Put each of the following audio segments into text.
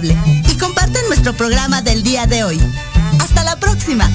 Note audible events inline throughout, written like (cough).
y comparten nuestro programa del día de hoy. Hasta la próxima.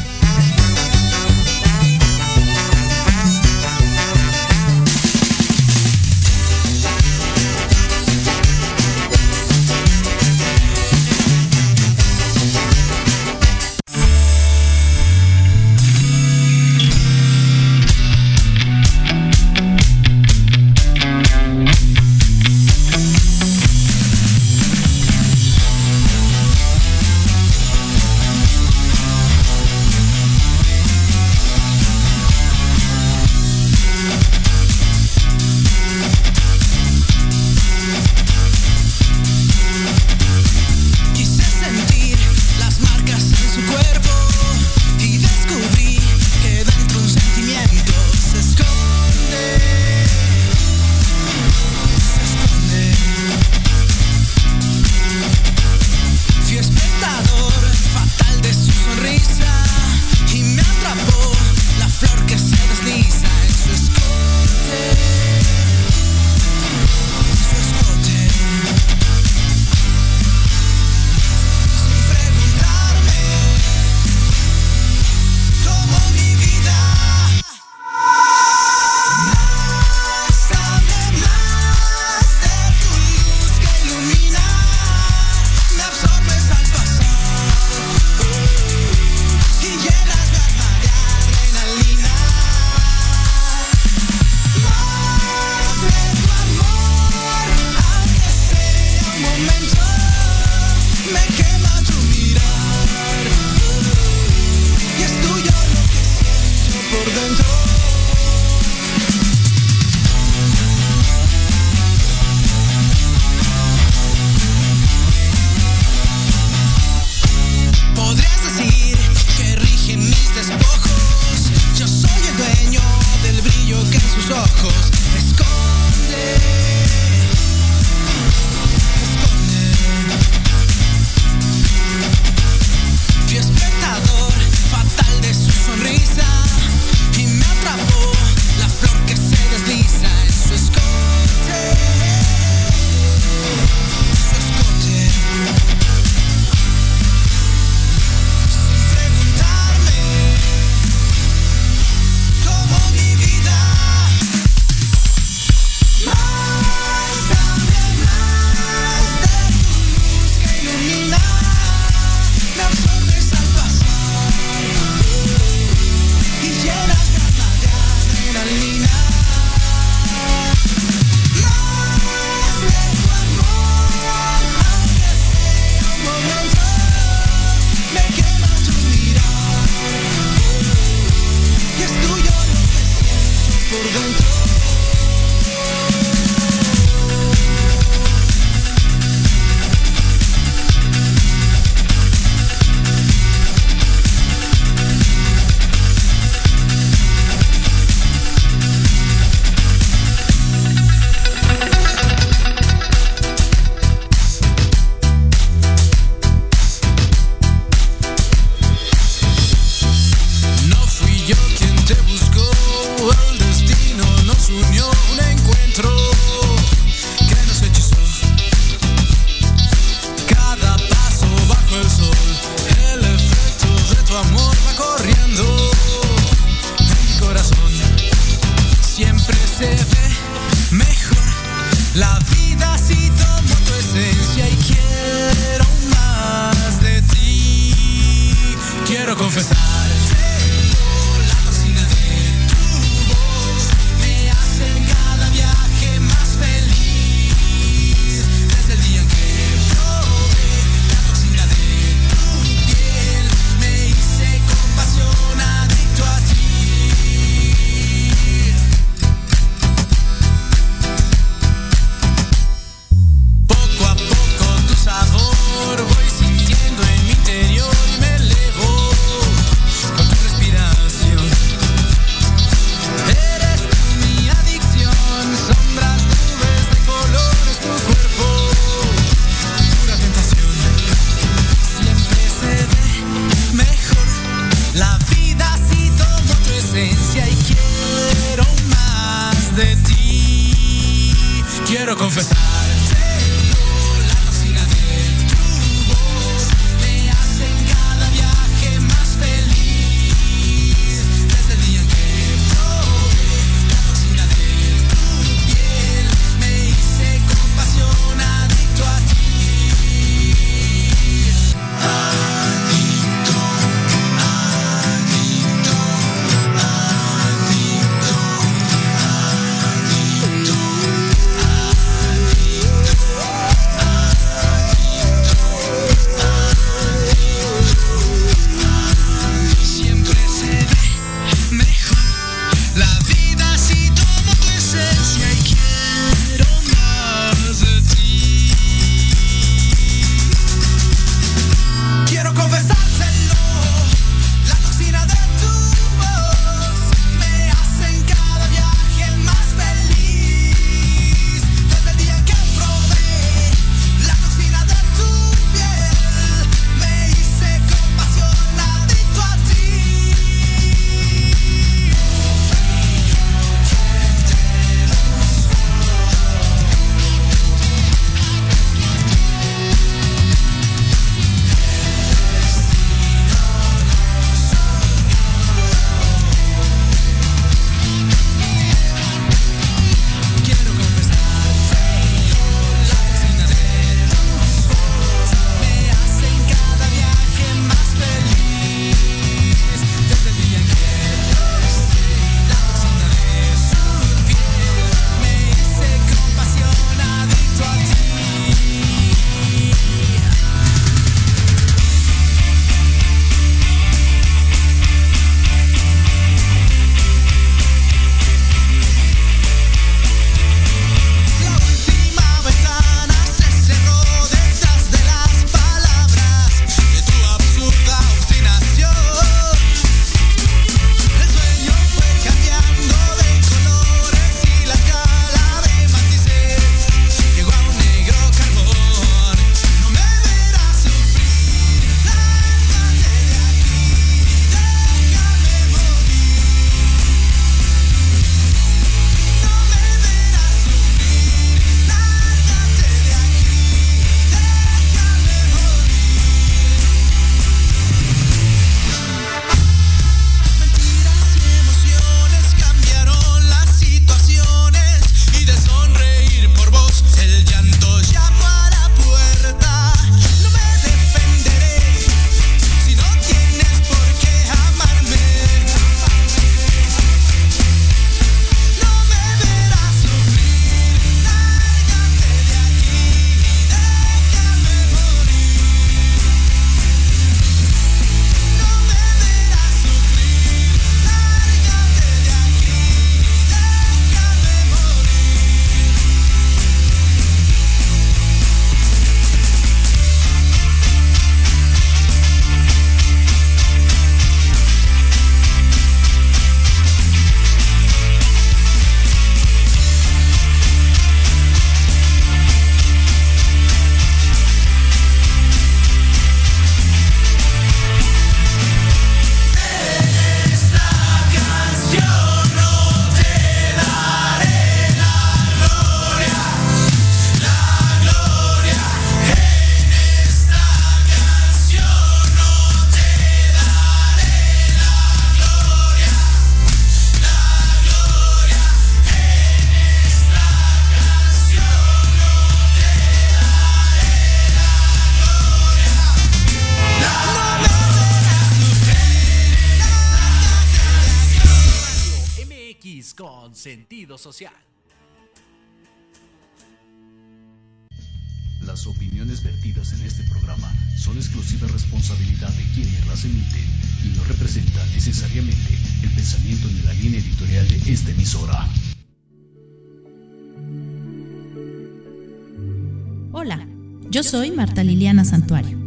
Hola, yo soy Marta Liliana Santuario.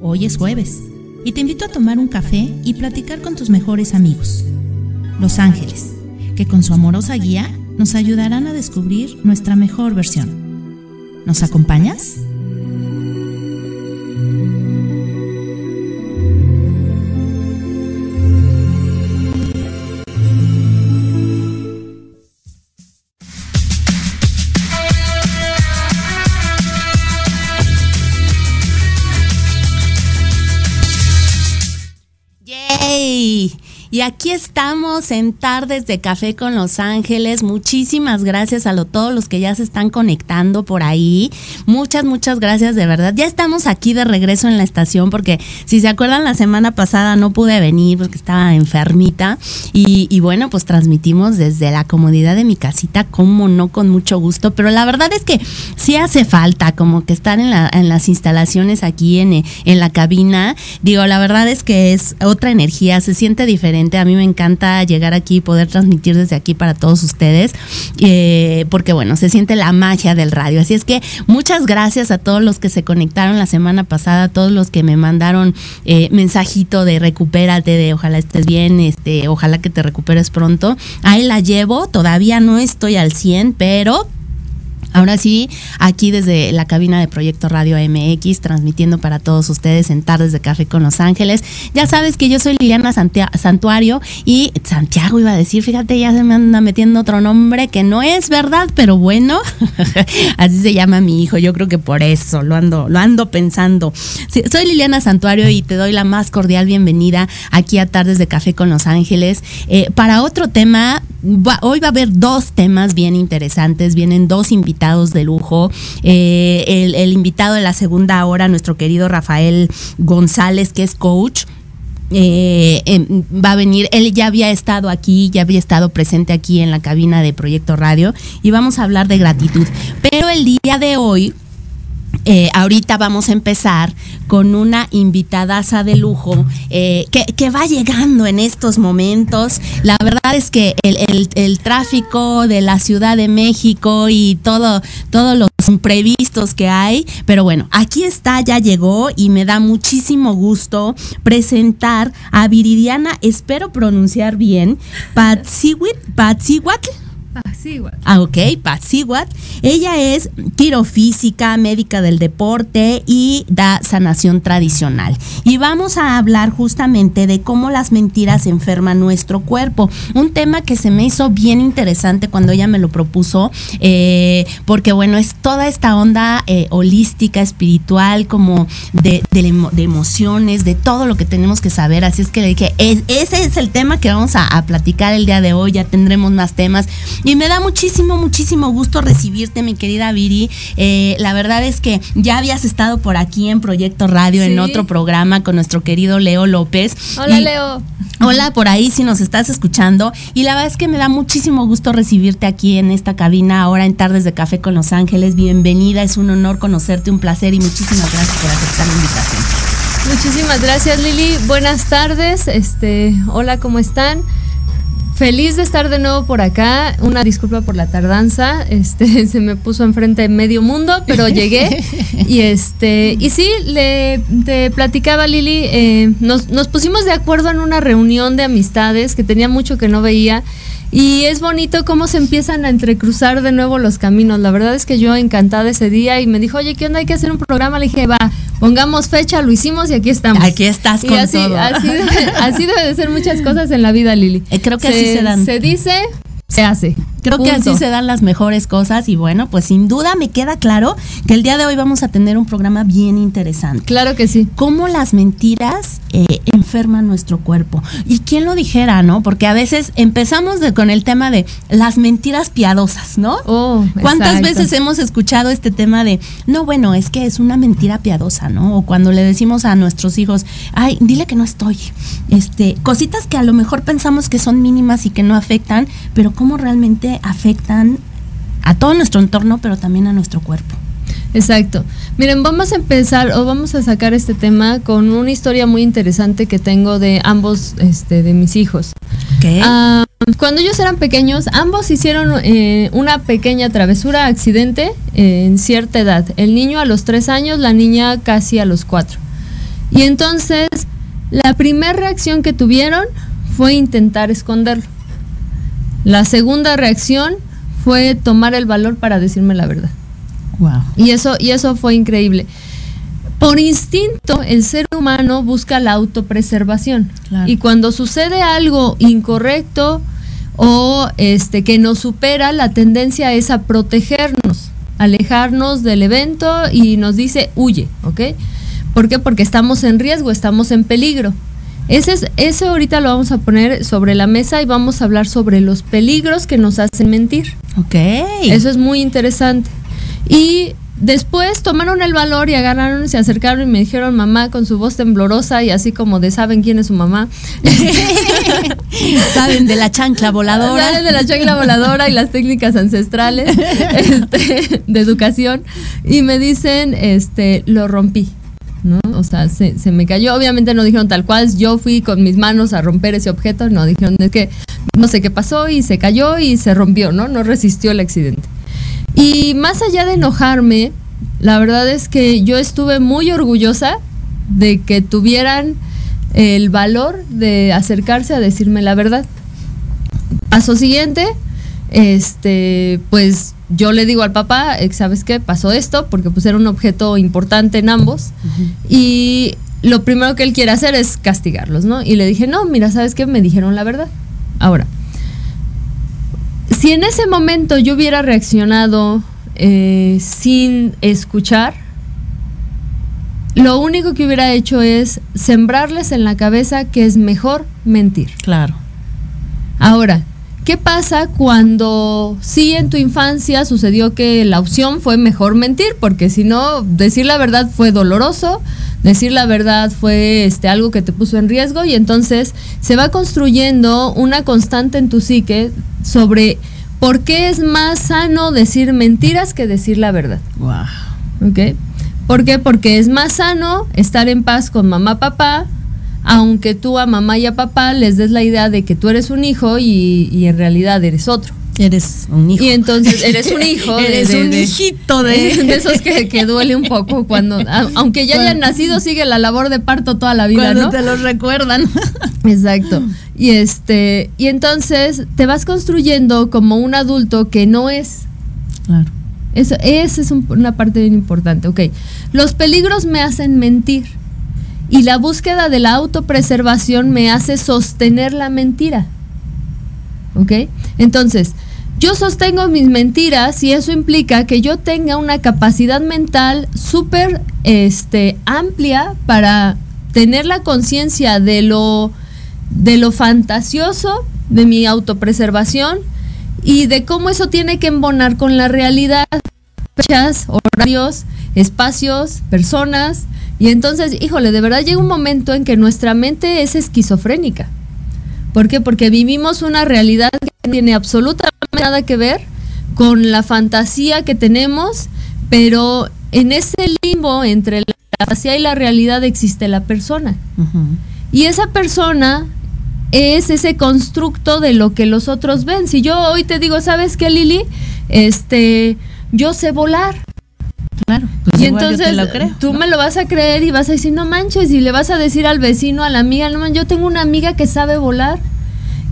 Hoy es jueves y te invito a tomar un café y platicar con tus mejores amigos, los ángeles, que con su amorosa guía nos ayudarán a descubrir nuestra mejor versión. ¿Nos acompañas? Y estamos en Tardes de Café con Los Ángeles. Muchísimas gracias a todos los que ya se están conectando por ahí. Muchas, muchas gracias de verdad. Ya estamos aquí de regreso en la estación porque si se acuerdan la semana pasada no pude venir porque estaba enfermita. Y, bueno, pues transmitimos desde la comodidad de mi casita, como no, con mucho gusto. Pero la verdad es que sí hace falta como que estar en, en las instalaciones aquí en, en la cabina. Digo, la verdad es que es otra energía, se siente diferente a mí me encanta llegar aquí y poder transmitir desde aquí para todos ustedes, eh, porque bueno, se siente la magia del radio. Así es que muchas gracias a todos los que se conectaron la semana pasada, a todos los que me mandaron eh, mensajito de recupérate, de ojalá estés bien, este, ojalá que te recuperes pronto. Ahí la llevo, todavía no estoy al 100, pero Ahora sí, aquí desde la cabina de Proyecto Radio MX, transmitiendo para todos ustedes en Tardes de Café con Los Ángeles. Ya sabes que yo soy Liliana Santuario y Santiago iba a decir, fíjate, ya se me anda metiendo otro nombre que no es verdad, pero bueno, (laughs) así se llama mi hijo. Yo creo que por eso lo ando, lo ando pensando. soy Liliana Santuario y te doy la más cordial bienvenida aquí a Tardes de Café con Los Ángeles. Eh, para otro tema, hoy va a haber dos temas bien interesantes, vienen dos invitados de lujo. Eh, el, invitado de la segunda hora, nuestro querido Rafael González, que es coach. Eh, em, va a venir, él ya había estado aquí, ya había estado presente aquí en la cabina de Proyecto Radio y vamos a hablar de gratitud. Pero el día de hoy eh, ahorita vamos a empezar con una invitadaza de lujo eh, que, va llegando en estos momentos. La verdad es que el, tráfico de la Ciudad de México y todo, todos los imprevistos que hay, pero bueno, aquí está, ya llegó y me da muchísimo gusto presentar a Viridiana, espero pronunciar bien, Patsiwit, Patsiwatl. Ah, ok. Ella es quirofísica, médica del deporte y da sanación tradicional. Y vamos a hablar justamente de cómo las mentiras enferman nuestro cuerpo. Un tema que se me hizo bien interesante cuando ella me lo propuso, eh, porque bueno, es toda esta onda eh, holística, espiritual, como de, emociones, de todo lo que tenemos que saber. Así es que le dije, ese es el tema que vamos a platicar el día de hoy, ya tendremos más temas. Y me da muchísimo, muchísimo gusto recibirte, mi querida Viri. Eh, la verdad es que ya habías estado por aquí en Proyecto Radio, en otro programa con nuestro querido Leo López. Hola, Leo. Hola por ahí si nos estás escuchando. Y la verdad es que me da muchísimo gusto recibirte aquí en esta cabina ahora en Tardes de Café con Los Ángeles. Bienvenida, es un honor conocerte, un placer y muchísimas gracias por aceptar la invitación. Muchísimas gracias Lili, buenas tardes, este, hola, ¿cómo están? Feliz de estar de nuevo por acá. Una disculpa por la tardanza. (laughs) Este se me puso enfrente medio mundo, pero llegué. (laughs) y este, y sí, le te platicaba Lili, eh, nos, nos pusimos de acuerdo en una reunión de amistades que tenía mucho que no veía. Y es bonito cómo se empiezan a entrecruzar de nuevo los caminos. La verdad es que yo encantada ese día y me dijo, oye, ¿qué onda? Hay que hacer un programa. Le dije, va, pongamos fecha, lo hicimos y aquí estamos. Aquí estás con así, todo. Así, así, debe de ser muchas cosas en la vida, Lili. (laughs) Eh, creo que así se dan. Se dice, se hace. Creo que así se dan las mejores cosas y bueno, pues sin duda me queda claro que el día de hoy vamos a tener un programa bien interesante. Claro que sí. Cómo las mentiras eh, enferma nuestro cuerpo. ¿Y quién lo dijera, no? Porque a veces empezamos de, con el tema de las mentiras piadosas, ¿no? Oh, ¿Cuántas exacto. veces hemos escuchado este tema de, no, bueno, es que es una mentira piadosa, ¿no? O cuando le decimos a nuestros hijos, ay, dile que no estoy. Este, cositas que a lo mejor pensamos que son mínimas y que no afectan, pero cómo realmente afectan a todo nuestro entorno, pero también a nuestro cuerpo. Exacto. Miren, vamos a empezar o vamos a sacar este tema con una historia muy interesante que tengo de ambos este, de mis hijos. ¿Qué? Ah, cuando ellos eran pequeños, ambos hicieron eh, una pequeña travesura, accidente eh, en cierta edad. El niño a los tres años, la niña casi a los cuatro. Y entonces, la primera reacción que tuvieron fue intentar esconderlo. La segunda reacción fue tomar el valor para decirme la verdad. wow. Y eso, y eso fue increíble. Por instinto, el ser humano busca la autopreservación. Claro. Y cuando sucede algo incorrecto o este que nos supera, la tendencia es a protegernos, alejarnos del evento y nos dice huye, ¿ok? ¿Por qué? Porque estamos en riesgo, estamos en peligro. Ese, es, ese ahorita lo vamos a poner sobre la mesa y vamos a hablar sobre los peligros que nos hacen mentir. Ok. Eso es muy interesante. Y después tomaron el valor y agarraron, se acercaron y me dijeron mamá con su voz temblorosa y así como de saben quién es su mamá. (laughs) Saben de la chancla voladora. Saben de la chancla voladora y las técnicas ancestrales (laughs) este, de educación. Y me dicen, este, lo rompí. ¿No? O sea, se, se me cayó. Obviamente no dijeron tal cual, yo fui con mis manos a romper ese objeto. No, dijeron, es que no sé qué pasó y se cayó y se rompió, ¿no? No resistió el accidente. Y más allá de enojarme, la verdad es que yo estuve muy orgullosa de que tuvieran el valor de acercarse a decirme la verdad. Paso siguiente, este, pues yo le digo al papá, eh, ¿sabes qué? Pasó esto, porque pues era un objeto importante en ambos. Y lo primero que él quiere hacer es castigarlos, ¿no? Y le dije, no, mira, ¿sabes qué? Me dijeron la verdad. Ahora, si en ese momento yo hubiera reaccionado eh, sin escuchar, lo único que hubiera hecho es sembrarles en la cabeza que es mejor mentir. Claro. Ahora, ¿qué pasa cuando sí en tu infancia sucedió que la opción fue mejor mentir? Porque si no, decir la verdad fue doloroso, decir la verdad fue este, algo que te puso en riesgo y entonces se va construyendo una constante en tu psique sobre por qué es más sano decir mentiras que decir la verdad. Wow. ¿Ok? ¿Por qué? Porque es más sano estar en paz con mamá, papá, aunque tú a mamá y a papá les des la idea de que tú eres un hijo y, y en realidad eres otro. Eres un hijo. Y entonces (laughs) eres un hijo. Eres de- un hijito de... de esos que, que (laughs) duele un poco cuando, a- aunque ya hayan nacido, sigue la labor de parto toda la vida, Cuando ¿no? te los recuerdan. (laughs) Exacto. Y este, y entonces te vas construyendo como un adulto que no es. Claro. Eso, esa es un- una parte bien importante. Ok. Los peligros me hacen mentir. Y la búsqueda de la autopreservación me hace sostener la mentira. ¿Ok? Entonces, yo sostengo mis mentiras y eso implica que yo tenga una capacidad mental súper este, amplia para tener la conciencia de lo, de lo fantasioso de mi autopreservación y de cómo eso tiene que embonar con la realidad, fechas, horarios, espacios, personas. Y entonces, híjole, de verdad llega un momento en que nuestra mente es esquizofrénica. ¿Por qué? Porque vivimos una realidad que no tiene absolutamente nada que ver con la fantasía que tenemos, pero en ese limbo entre la fantasía y la realidad existe la persona. Y esa persona es ese constructo de lo que los otros ven. Si yo hoy te digo, ¿sabes qué, Lili? Este, yo sé volar. Pues y igual yo entonces te lo creo, tú ¿no? me lo vas a creer y vas a decir, no manches, y le vas a decir al vecino, a la amiga, no manches, yo tengo una amiga que sabe volar.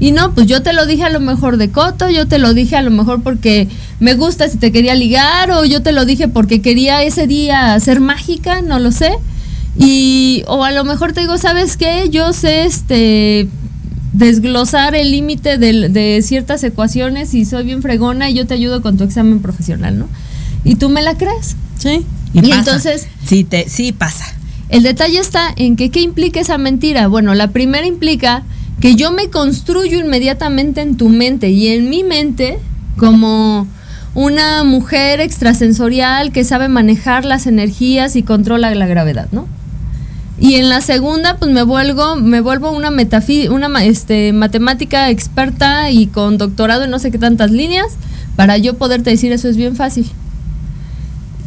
Y no, pues yo te lo dije a lo mejor de coto, yo te lo dije a lo mejor porque me gusta si te quería ligar, o yo te lo dije porque quería ese día ser mágica, no lo sé. Y, o a lo mejor te digo, ¿sabes qué? Yo sé este desglosar el límite del- de, ciertas ecuaciones y soy bien fregona y yo te ayudo con tu examen profesional, ¿no? Y tú me la crees. Sí. Y pasa. entonces- Sí, te, sí pasa. El detalle está en que qué implica esa mentira. Bueno, la primera implica que yo me construyo inmediatamente en tu mente y en mi mente como una mujer extrasensorial que sabe manejar las energías y controla la gravedad, ¿no? Y en la segunda, pues me vuelvo, me vuelvo una una este, matemática experta y con doctorado en no sé qué tantas líneas, para yo poderte decir eso es bien fácil.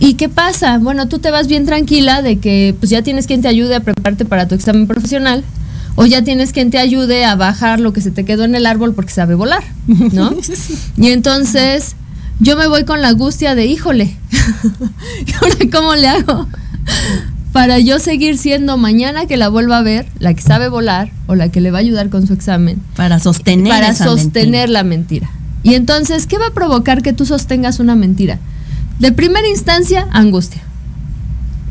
¿Y qué pasa? Bueno, tú te vas bien tranquila de que pues ya tienes quien te ayude a prepararte para tu examen profesional o ya tienes quien te ayude a bajar lo que se te quedó en el árbol porque sabe volar, ¿no? (laughs) Y entonces yo me voy con la angustia de, híjole, (laughs) ahora cómo le hago? Para yo seguir siendo mañana que la vuelva a ver, la que sabe volar o la que le va a ayudar con su examen. Para sostener. Para sostener la mentira. Y entonces, ¿qué va a provocar que tú sostengas una mentira? De primera instancia, angustia.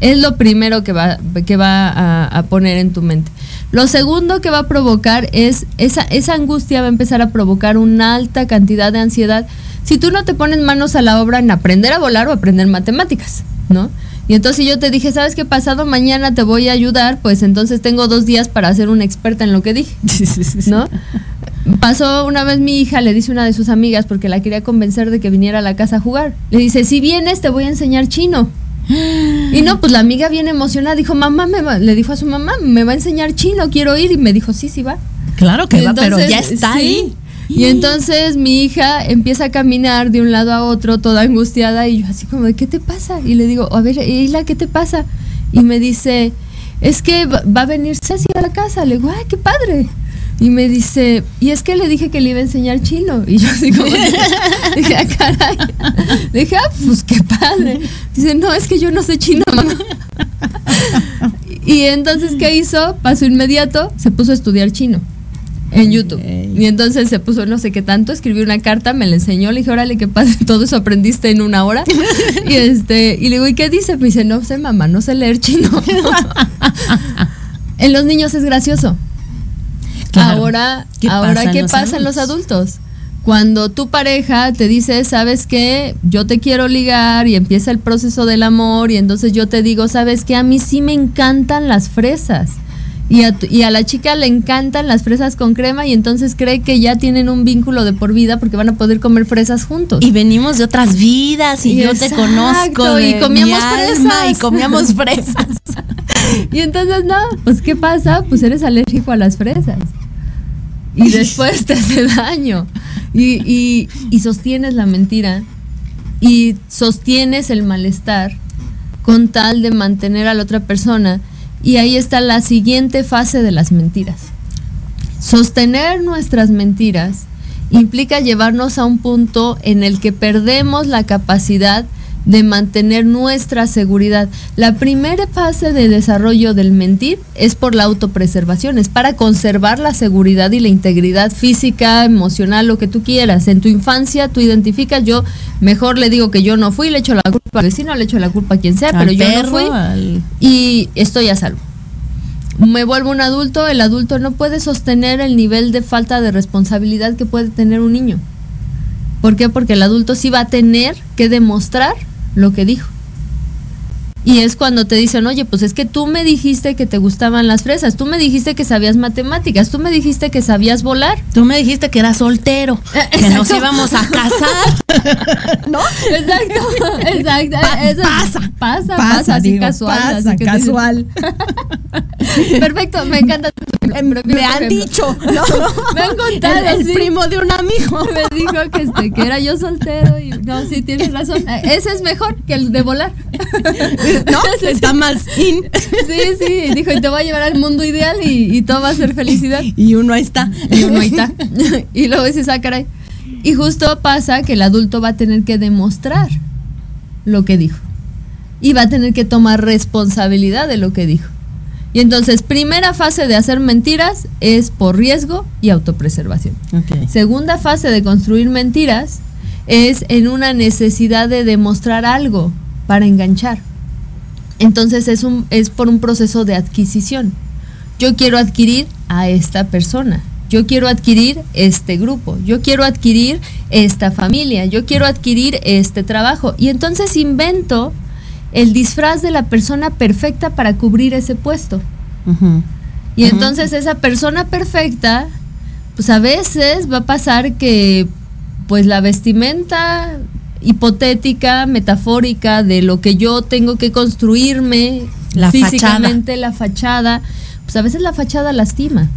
Es lo primero que va, que va a, poner en tu mente. Lo segundo que va a provocar es, esa, esa angustia va a empezar a provocar una alta cantidad de ansiedad si tú no te pones manos a la obra en aprender a volar o aprender matemáticas, ¿no? Y entonces yo te dije, ¿sabes qué? Pasado mañana te voy a ayudar, pues entonces tengo dos días para ser una experta en lo que dije, (laughs) ¿no? Pasó una vez mi hija, le dice una de sus amigas, porque la quería convencer de que viniera a la casa a jugar. Le dice, si vienes te voy a enseñar chino. (gasps) Y no, pues la amiga viene emocionada, dijo, mamá, me le dijo a su mamá, me va a enseñar chino, quiero ir. Y me dijo, sí, sí va. Claro que va, pero ya está ahí. Y entonces mi hija empieza a caminar de un lado a otro, toda angustiada, y yo así como, ¿de qué te pasa? Y le digo, a ver, Isla, ¿qué te pasa? Y me dice, es que va a venir Ceci a la casa. Le digo, ¡ay, qué padre! Y me dice, y es que le dije que le iba a enseñar chino. Y yo así como, (laughs) dije, ah, caray. Le dije, ah, pues qué padre. Dice, no, es que yo no sé chino, mamá. y entonces, ¿qué hizo? Paso inmediato, se puso a estudiar chino en YouTube. Y entonces se puso no sé qué tanto, escribió una carta, me la enseñó, le dije, órale, ¿qué pasa? (laughs) Todo eso aprendiste en una hora. y este, y le digo, ¿y qué dice? Me dice, no sé, mamá, no sé leer chino. (laughs) en los niños es gracioso. Ahora, ¿qué ahora, pasa ¿qué pasa en los adultos? Cuando tu pareja te dice, ¿sabes qué? Yo te quiero ligar y empieza el proceso del amor y entonces yo te digo, ¿sabes qué? A mí sí me encantan las fresas y a, y a la chica le encantan las fresas con crema y entonces cree que ya tienen un vínculo de por vida porque van a poder comer fresas juntos. Y venimos de otras vidas y, yo te conozco y comíamos fresas y comíamos (laughs) fresas. y entonces no, pues ¿qué pasa? Pues eres alérgico a las fresas. Y después te hace daño. Y, y, y sostienes la mentira y sostienes el malestar con tal de mantener a la otra persona y ahí está la siguiente fase de las mentiras. Sostener nuestras mentiras implica llevarnos a un punto en el que perdemos la capacidad de mantener nuestra seguridad. La primera fase de desarrollo del mentir es por la autopreservación, es para conservar la seguridad y la integridad física, emocional, lo que tú quieras. En tu infancia tú identificas, yo mejor le digo que yo no fui, le echo la culpa al vecino, le echo la culpa a quien sea, pero yo no fui y estoy a salvo. Me vuelvo un adulto, el adulto no puede sostener el nivel de falta de responsabilidad que puede tener un niño. ¿Por qué? Porque el adulto sí va a tener que demostrar lo que dijo. Y es cuando te dicen, oye, pues es que tú me dijiste que te gustaban las fresas, tú me dijiste que sabías matemáticas, tú me dijiste que sabías volar. Tú me dijiste que eras soltero, que nos (laughs) íbamos a casar. (laughs) ¿No? Exacto, exacto. pasa, pasa, pasa, así casual. Pasa, casual. (laughs) Perfecto, me encanta. Me han dicho, (laughs) ¿no? me han contado. El, primo de un amigo. Me dijo que, este, que era yo soltero y no, sí, tienes razón. Ese es mejor que el de volar. ¿No? Está más in. Sí, sí, dijo, y te voy a llevar al mundo ideal y, todo va a ser felicidad. Y uno ahí está. Y uno ahí está. Y luego dices, ah, caray. Y justo pasa que el adulto va a tener que demostrar lo que dijo. Y va a tener que tomar responsabilidad de lo que dijo. Y entonces, primera fase de hacer mentiras es por riesgo y autopreservación. Segunda fase de construir mentiras es en una necesidad de demostrar algo para enganchar. Entonces es, un, es por un proceso de adquisición. Yo quiero adquirir a esta persona, yo quiero adquirir este grupo, yo quiero adquirir esta familia, yo quiero adquirir este trabajo. Y entonces invento el disfraz de la persona perfecta para cubrir ese puesto. Y entonces esa persona perfecta, pues a veces va a pasar que pues la vestimenta hipotética, metafórica de lo que yo tengo que construirme La físicamente, la fachada, pues a veces la fachada lastima.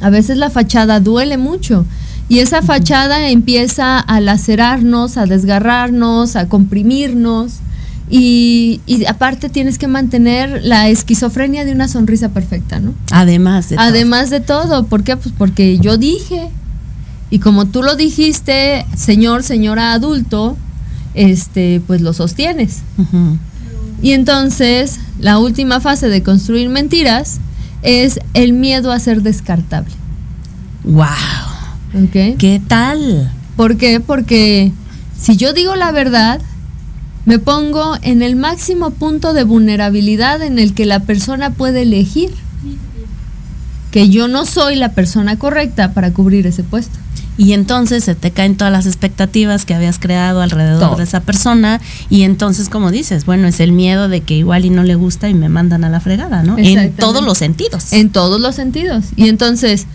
A veces la fachada duele mucho. Y esa fachada empieza a lacerarnos, a desgarrarnos, a comprimirnos. Y, y aparte tienes que mantener la esquizofrenia de una sonrisa perfecta, ¿no? Además de todo. Además de todo, ¿por qué? Pues porque yo dije, y como tú lo dijiste, señor, señora adulto, este, pues lo sostienes. Y entonces, la última fase de construir mentiras es el miedo a ser descartable. Wow. ¿Qué tal? ¿Por qué? Porque si yo digo la verdad, me pongo en el máximo punto de vulnerabilidad en el que la persona puede elegir que yo no soy la persona correcta para cubrir ese puesto. Y entonces se te caen todas las expectativas que habías creado alrededor Todo. de esa persona. Y entonces, como dices, bueno, es el miedo de que igual y no le gusta y me mandan a la fregada, ¿no? En todos los sentidos. En todos los sentidos. Y entonces,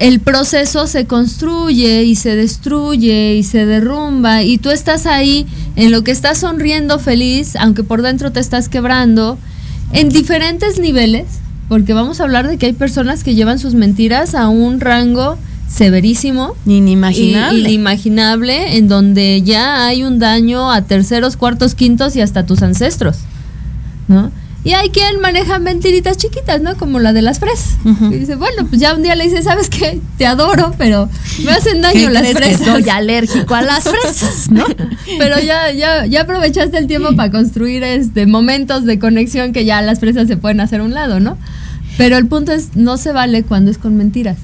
el proceso se construye y se destruye y se derrumba y tú estás ahí en lo que estás sonriendo feliz, aunque por dentro te estás quebrando, en diferentes niveles, porque vamos a hablar de que hay personas que llevan sus mentiras a un rango severísimo. Inimaginable. Inimaginable, en donde ya hay un daño a terceros, cuartos, quintos y hasta tus ancestros, ¿no? Y hay quien maneja mentiritas chiquitas, ¿no? Como la de las fresas. Y dice, bueno, pues ya un día le dice, ¿sabes qué? Te adoro, pero me hacen daño ¿Qué las fresas. soy alérgico a las fresas, (laughs) ¿no? Pero ya, ya, ya aprovechaste el tiempo para construir este momentos de conexión que ya las fresas se pueden hacer a un lado, ¿no? Pero el punto es, no se vale cuando es con mentiras.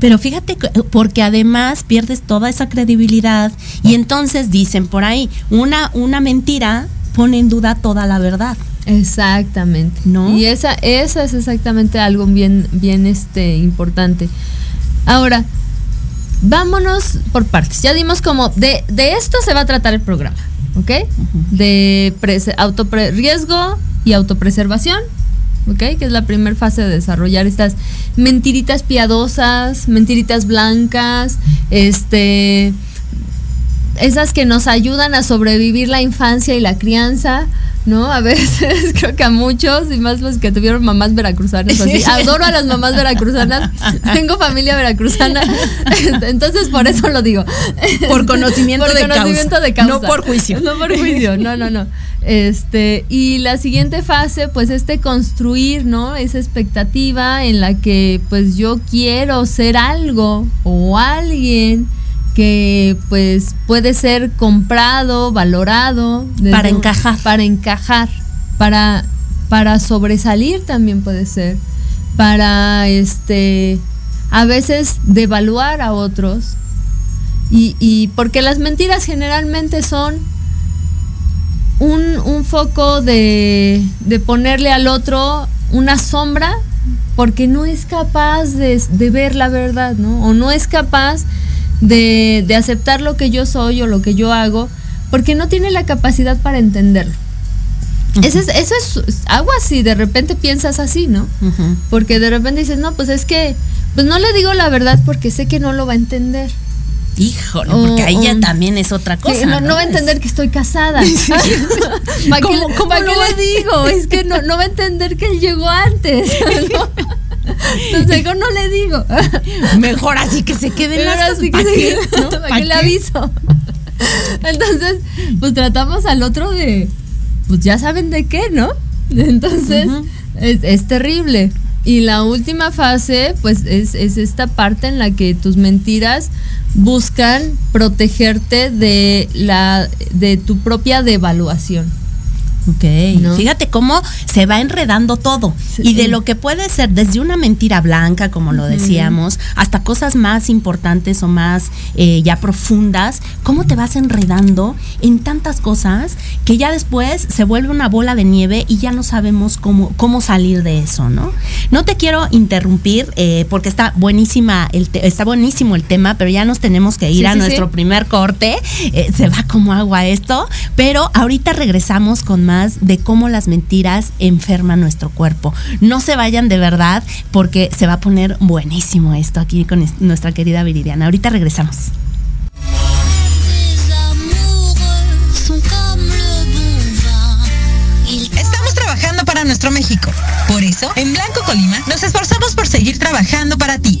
Pero fíjate, que- porque además pierdes toda esa credibilidad y entonces dicen por ahí, una, una mentira pone en duda toda la verdad. Exactamente. ¿No? Y esa, esa es exactamente algo bien, bien este, importante. Ahora, vámonos por partes. Ya dimos como, de, de esto se va a tratar el programa, ¿ok? De autopre- riesgo y autopreservación, ¿ok? Que es la primera fase de desarrollar estas mentiritas piadosas, mentiritas blancas, este esas que nos ayudan a sobrevivir la infancia y la crianza, ¿no? A veces (laughs) creo que a muchos, y más los que tuvieron mamás veracruzanas, así. (laughs) Adoro a las mamás veracruzanas, tengo familia veracruzana, (laughs) entonces por eso lo digo. Por conocimiento Por de conocimiento causa, de causa. no por juicio. No por juicio, no, no, no. Este, y la siguiente fase, pues, este construir, ¿no? Esa expectativa en la que, pues, yo quiero ser algo o alguien que, pues, puede ser comprado, valorado. Para un- encajar. Para encajar. Para, para sobresalir también puede ser. Para, este, a veces devaluar a otros. Y, y porque las mentiras generalmente son un, un foco de, de ponerle al otro una sombra porque no es capaz de, de ver la verdad, ¿no? O no es capaz de, de aceptar lo que yo soy o lo que yo hago porque no tiene la capacidad para entenderlo. Eso es, eso es algo así, de repente piensas así, ¿no? Porque de repente dices, no, pues es que, pues no le digo la verdad porque sé que no lo va a entender. Híjole, O- porque ahí ya también es otra cosa. No, no va a entender que estoy casada. (laughs) ¿Para qué, ¿Cómo- cómo qué va- le digo? Es que no, no va a entender que él llegó antes. (laughs) ¿no? Entonces mejor no le digo. (laughs) Mejor así que se queden las Ahora cosas. sí que ¿Para se- qué? ¿No? ¿para ¿Pa' qué le aviso? Entonces, pues tratamos al otro de, pues ya saben de qué, ¿no? Entonces, es, es terrible. Y la última fase, pues es, es esta parte en la que tus mentiras buscan protegerte de la de tu propia devaluación. Ok. Fíjate cómo se va enredando todo. Y de lo que puede ser desde una mentira blanca, como lo decíamos, hasta cosas más importantes o más eh, ya profundas, cómo te vas enredando en tantas cosas que ya después se vuelve una bola de nieve y ya no sabemos cómo, cómo salir de eso, ¿no? No te quiero interrumpir eh, porque está buenísima el está buenísimo el tema, pero ya nos tenemos que ir a nuestro primer corte. Eh, se va como agua esto, pero ahorita regresamos con más de cómo las mentiras enferman nuestro cuerpo. No se vayan de verdad porque se va a poner buenísimo esto aquí con nuestra querida Viridiana. Ahorita regresamos. Estamos trabajando para nuestro México. Por eso, en Blanco Colima, nos esforzamos por seguir trabajando para ti.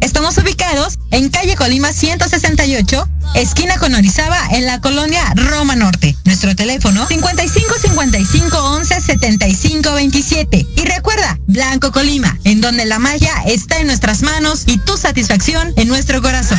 Estamos ubicados en calle Colima 168, esquina con Orizaba, en la colonia Roma Norte. Nuestro teléfono 55 55 11 75 27. Y recuerda, Blanco Colima, en donde la magia está en nuestras manos y tu satisfacción en nuestro corazón.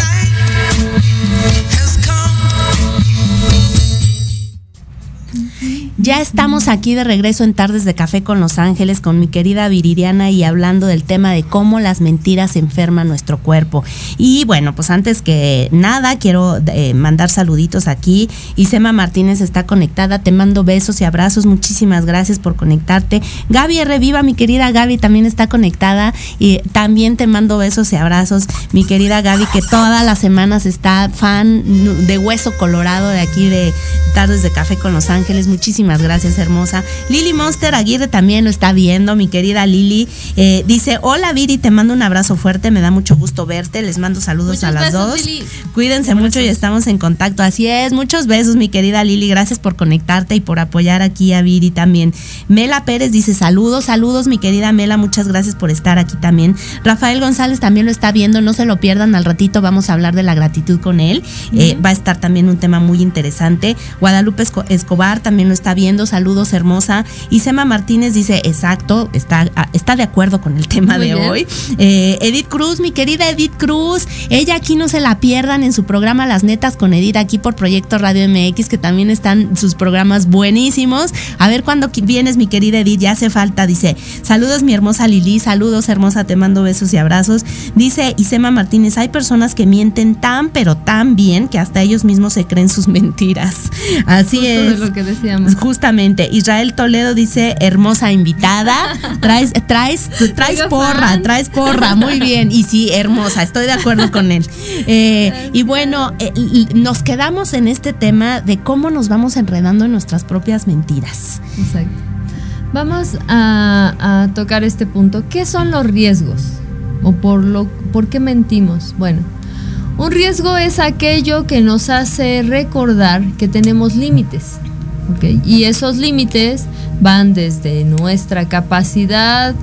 Ya estamos aquí de regreso en Tardes de Café con Los Ángeles con mi querida Viridiana y hablando del tema de cómo las mentiras enferman nuestro cuerpo. Y bueno, pues antes que nada quiero eh, mandar saluditos aquí. Isema Martínez está conectada, te mando besos y abrazos, muchísimas gracias por conectarte. Gaby R. Viva, mi querida Gaby también está conectada y también te mando besos y abrazos, mi querida Gaby que todas las semanas está fan de Hueso Colorado de aquí de Tardes de Café con Los Ángeles. Muchísimas gracias, hermosa. Lili Monster Aguirre también lo está viendo, mi querida Lili. Eh, dice, hola Viri, te mando un abrazo fuerte, me da mucho gusto verte, les mando saludos Muchos a las besos, dos. Lili. Cuídense mucho y estamos en contacto. Así es, muchos besos, mi querida Lili, gracias por conectarte y por apoyar aquí a Viri también. Mela Pérez dice, saludos, saludos, mi querida Mela, muchas gracias por estar aquí también. Rafael González también lo está viendo, no se lo pierdan, al ratito vamos a hablar de la gratitud con él. Eh, va a estar también un tema muy interesante. Guadalupe Esco- Escobar también lo está viendo, saludos hermosa. Y Sema Martínez dice, exacto, está, ah, está de acuerdo con el tema Muy de bien. hoy. Eh, Edith Cruz, mi querida Edith Cruz, ella aquí no se la pierdan en su programa Las Netas con Edith, aquí por Proyecto Radio MX, que también están sus programas buenísimos. A ver cuándo vienes, mi querida Edith, ya hace falta. Dice, saludos mi hermosa Lili, saludos hermosa, te mando besos y abrazos. Dice Isema Martínez, hay personas que mienten tan, pero tan bien que hasta ellos mismos se creen sus mentiras. Así Justo es. de lo que decíamos. Justamente, Israel Toledo dice, hermosa invitada, traes, traes, traes porra, traes porra, muy bien, y sí, hermosa, estoy de acuerdo con él. Eh, y bueno, eh, nos quedamos en este tema de cómo nos vamos enredando en nuestras propias mentiras. Exacto. Vamos a, a tocar este punto. ¿Qué son los riesgos? ¿O por, lo, por qué mentimos? Bueno, un riesgo es aquello que nos hace recordar que tenemos límites. Y esos límites van desde nuestra capacidad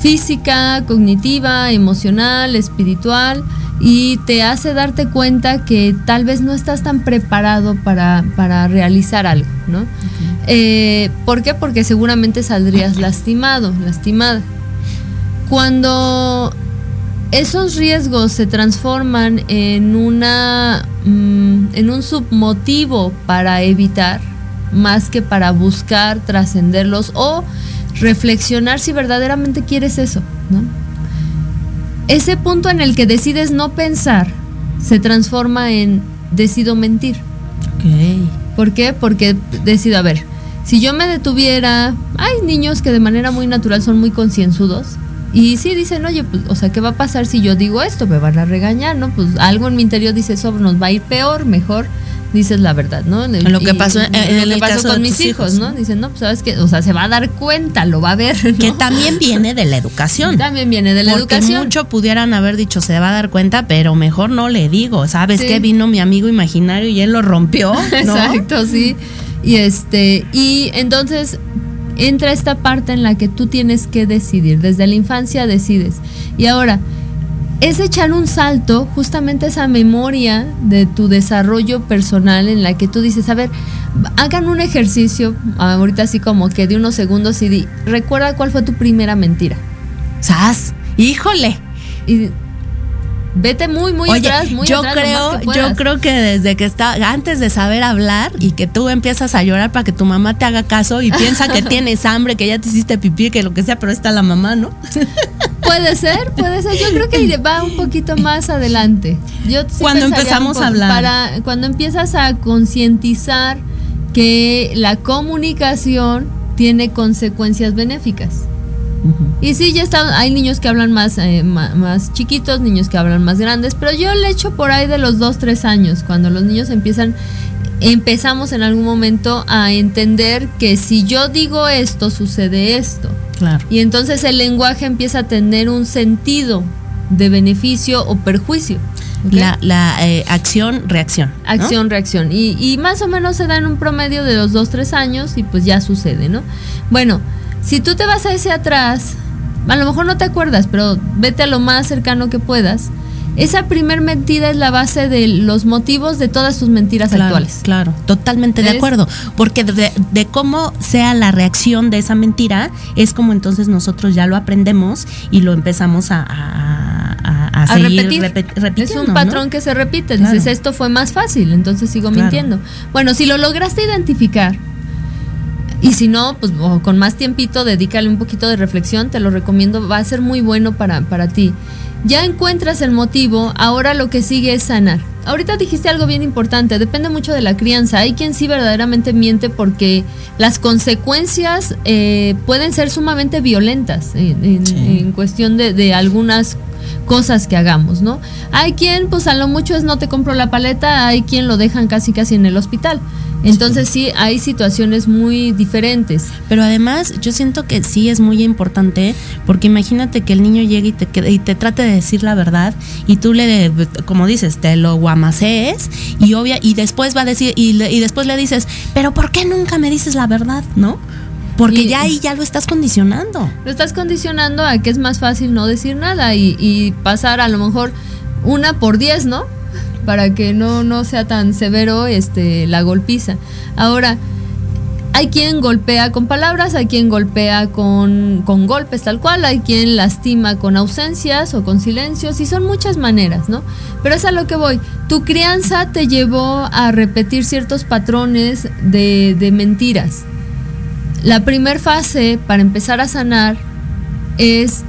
física, cognitiva, emocional, espiritual, y te hace darte cuenta que tal vez no estás tan preparado para, para realizar algo, ¿no? Eh, ¿Por qué? Porque seguramente saldrías lastimado, lastimada. Cuando esos riesgos se transforman en una mm, en un submotivo para evitar más que para buscar trascenderlos o reflexionar si verdaderamente quieres eso, ¿no? Ese punto en el que decides no pensar se transforma en decido mentir. ¿Por qué? Porque decido, a ver, si yo me detuviera, hay niños que de manera muy natural son muy concienzudos y sí dicen, oye, pues, o sea, ¿qué va a pasar si yo digo esto? Me van a regañar, ¿no? Pues algo en mi interior dice, eso nos va a ir peor, mejor dices la verdad, ¿no? Lo que pasó en- en lo que el pasó caso con mis hijos, hijos, ¿no? Dicen, no, pues sabes que, o sea, se va a dar cuenta, lo va a ver, ¿no? Que también viene de la educación. También viene de la Porque educación. mucho pudieran haber dicho, se va a dar cuenta, pero mejor no le digo. ¿Sabes Sí. qué? Vino mi amigo imaginario y él lo rompió. (laughs) ¿no? Exacto, sí. Y este, y entonces entra esta parte en la que tú tienes que decidir. Desde la infancia decides. Y ahora, es echar un salto, justamente esa memoria de tu desarrollo personal en la que tú dices, a ver, hagan un ejercicio, ahorita así como que de unos segundos y di, recuerda cuál fue tu primera mentira. ¡Sas! ¡Híjole! Y vete muy, muy Oye, atrás, muy yo atrás, creo, que yo creo que desde que está, antes de saber hablar y que tú empiezas a llorar para que tu mamá te haga caso y piensa que (laughs) tienes hambre, que ya te hiciste pipí, que lo que sea, pero está la mamá, ¿no? (laughs) Puede ser, puede ser. Yo creo que va un poquito más adelante. Yo sí Cuando empezamos a hablar. Para, cuando empiezas a concientizar que la comunicación tiene consecuencias benéficas. Y sí, ya está, hay niños que hablan más, eh, más, chiquitos, niños que hablan más grandes, pero yo le echo por ahí de los 2, 3 años, cuando los niños empiezan, empezamos en algún momento a entender que si yo digo esto, sucede esto. Claro. Y entonces el lenguaje empieza a tener un sentido de beneficio o perjuicio. La, la eh, acción, reacción. ¿no? Acción, reacción. Y, y más o menos se da en un promedio de los 2, 3 años y pues ya sucede, ¿no? Bueno, si tú te vas a ese atrás, a lo mejor no te acuerdas, pero vete a lo más cercano que puedas esa primer mentira es la base de los motivos de todas tus mentiras Claro, actuales. Claro, totalmente de acuerdo. Porque de, de cómo sea la reacción de esa mentira, es como entonces nosotros ya lo aprendemos y lo empezamos a, a, a- a a seguir repetir. repet- es un ¿no? patrón que se repite. Claro. Dices, esto fue más fácil, entonces sigo Claro. mintiendo. Bueno, si lo lograste identificar, y si no, pues con más tiempito, dedícale un poquito de reflexión, te lo recomiendo, va a ser muy bueno para, para ti. Ya encuentras el motivo, ahora lo que sigue es sanar. Ahorita dijiste algo bien importante, depende mucho de la crianza. Hay quien sí verdaderamente miente porque las consecuencias eh, pueden ser sumamente violentas en, en- en cuestión de, de algunas cosas que hagamos, ¿no? Hay quien, pues a lo mucho es no te compro la paleta, hay quien lo dejan casi casi en el hospital. Entonces sí, hay situaciones muy diferentes. Pero además yo siento que sí es muy importante porque imagínate que el niño llegue y te, y te trate de decir la verdad y tú le, como dices, te lo guamacees y obvia y después va a decir y, le- y después le dices, pero ¿por qué nunca me dices la verdad? ¿No? Porque Y- ya ahí ya lo estás condicionando. Lo estás condicionando a que es más fácil no decir nada y, y pasar a lo mejor una por diez, ¿no? Para que no, no sea tan severo este, la golpiza. Ahora, hay quien golpea con palabras, hay quien golpea con, con golpes tal cual, hay quien lastima con ausencias o con silencios y son muchas maneras, ¿no? Pero es a lo que voy. Tu crianza te llevó a repetir ciertos patrones de, de mentiras. La primer fase para empezar a sanar es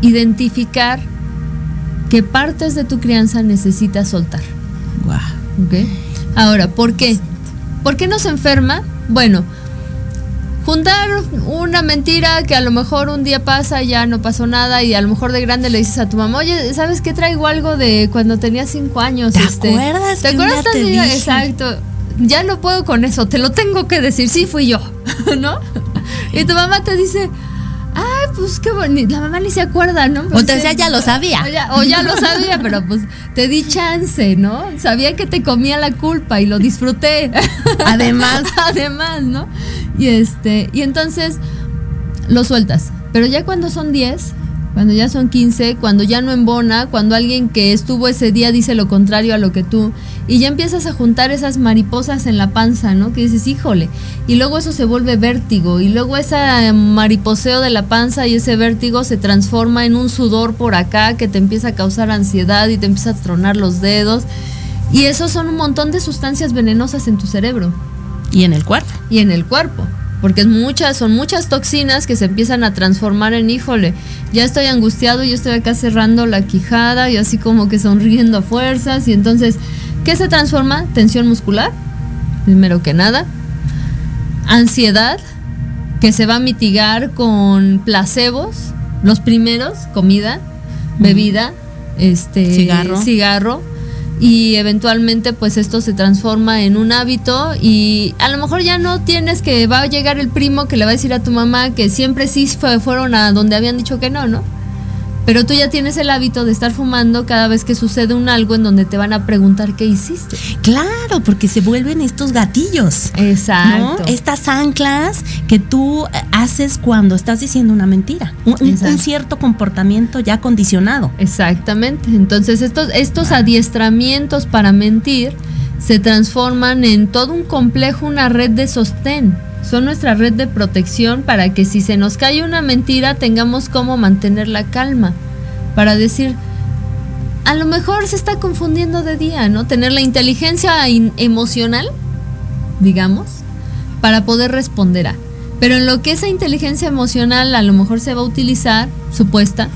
identificar qué partes de tu crianza necesitas soltar. ¿ok? Ahora, ¿por qué? ¿Por qué nos enferma? Bueno, juntar una mentira que a lo mejor un día pasa y ya no pasó nada y a lo mejor de grande le dices a tu mamá, oye, ¿sabes qué traigo algo de cuando tenía cinco años? ¿Te acuerdas ¿Te que un acuerdas te dije? Exacto. Ya no puedo con eso, te lo tengo que decir, sí fui yo, (laughs) ¿no? Y tu mamá te dice, pues qué bonito, la mamá ni se acuerda, ¿no? O Pues, te decía, ya lo sabía. O ya, o ya lo sabía, pero pues te di chance, ¿no? Sabía que te comía la culpa y lo disfruté. Además. (laughs) Además, ¿no? Y este, y entonces lo sueltas. Pero ya cuando son 10, cuando ya son 15, cuando ya no embona, cuando alguien que estuvo ese día dice lo contrario a lo que tú, y ya empiezas a juntar esas mariposas en la panza, ¿no? Que dices, híjole, y luego eso se vuelve vértigo, y luego ese mariposeo de la panza y ese vértigo se transforma en un sudor por acá que te empieza a causar ansiedad y te empieza a tronar los dedos, y eso son un montón de sustancias venenosas en tu cerebro Y en el cuerpo. y en el cuerpo. Porque es muchas, son muchas toxinas que se empiezan a transformar en, híjole, ya estoy angustiado, yo estoy acá cerrando la quijada y así como que sonriendo a fuerzas. Y entonces, ¿qué se transforma? Tensión muscular, primero que nada. Ansiedad, que se va a mitigar con placebos, los primeros, comida, bebida, este Cigarro. cigarro y eventualmente pues esto se transforma en un hábito y a lo mejor ya no tienes que va a llegar el primo que le va a decir a tu mamá que siempre sí fue- fueron a donde habían dicho que no, ¿no? Pero tú ya tienes el hábito de estar fumando cada vez que sucede un algo en donde te van a preguntar qué hiciste. Claro, porque se vuelven estos gatillos. Exacto. ¿no? Estas anclas que tú eh, haces cuando estás diciendo una mentira. Un, un- Exacto. un cierto comportamiento ya condicionado. Exactamente. Entonces estos, estos adiestramientos para mentir se transforman en todo un complejo, una red de sostén. Son nuestra red de protección para que si se nos cae una mentira tengamos cómo mantener la calma. Para decir, a lo mejor se está confundiendo de día, ¿no? Tener la inteligencia in- emocional, digamos, para poder responder a. Pero en lo que esa inteligencia emocional a lo mejor se va a utilizar, supuesta,